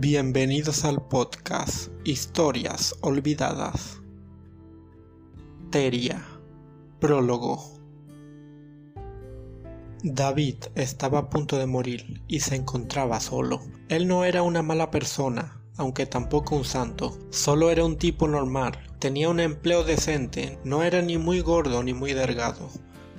Bienvenidos al podcast Historias Olvidadas. Teria. Prólogo. David estaba a punto de morir y se encontraba solo. Él no era una mala persona, aunque tampoco un santo. Solo era un tipo normal. Tenía un empleo decente, no era ni muy gordo ni muy delgado.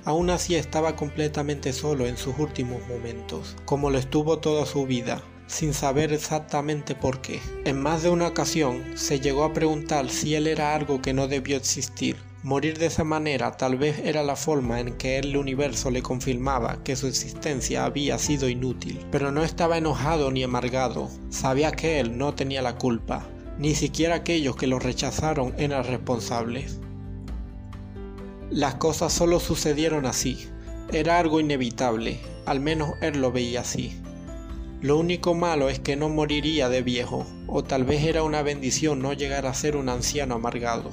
Aún así estaba completamente solo en sus últimos momentos, como lo estuvo toda su vida sin saber exactamente por qué. En más de una ocasión se llegó a preguntar si él era algo que no debió existir. Morir de esa manera tal vez era la forma en que el universo le confirmaba que su existencia había sido inútil, pero no estaba enojado ni amargado, sabía que él no tenía la culpa, ni siquiera aquellos que lo rechazaron eran responsables. Las cosas solo sucedieron así, era algo inevitable, al menos él lo veía así. Lo único malo es que no moriría de viejo, o tal vez era una bendición no llegar a ser un anciano amargado.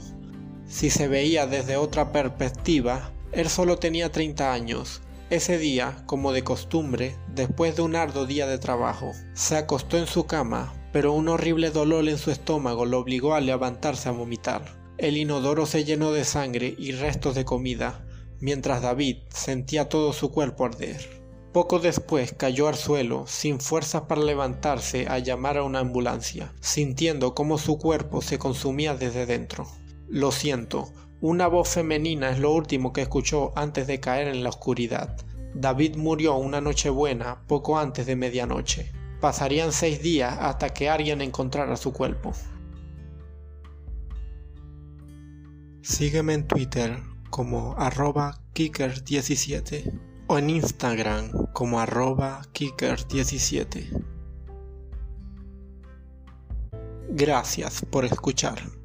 Si se veía desde otra perspectiva, él solo tenía 30 años. Ese día, como de costumbre, después de un arduo día de trabajo, se acostó en su cama, pero un horrible dolor en su estómago lo obligó a levantarse a vomitar. El inodoro se llenó de sangre y restos de comida, mientras David sentía todo su cuerpo arder. Poco después cayó al suelo, sin fuerzas para levantarse a llamar a una ambulancia, sintiendo cómo su cuerpo se consumía desde dentro. Lo siento, una voz femenina es lo último que escuchó antes de caer en la oscuridad. David murió una noche buena poco antes de medianoche. Pasarían seis días hasta que alguien encontrara su cuerpo. Sígueme en Twitter como arroba kicker17 o en Instagram como arroba kicker17. Gracias por escuchar.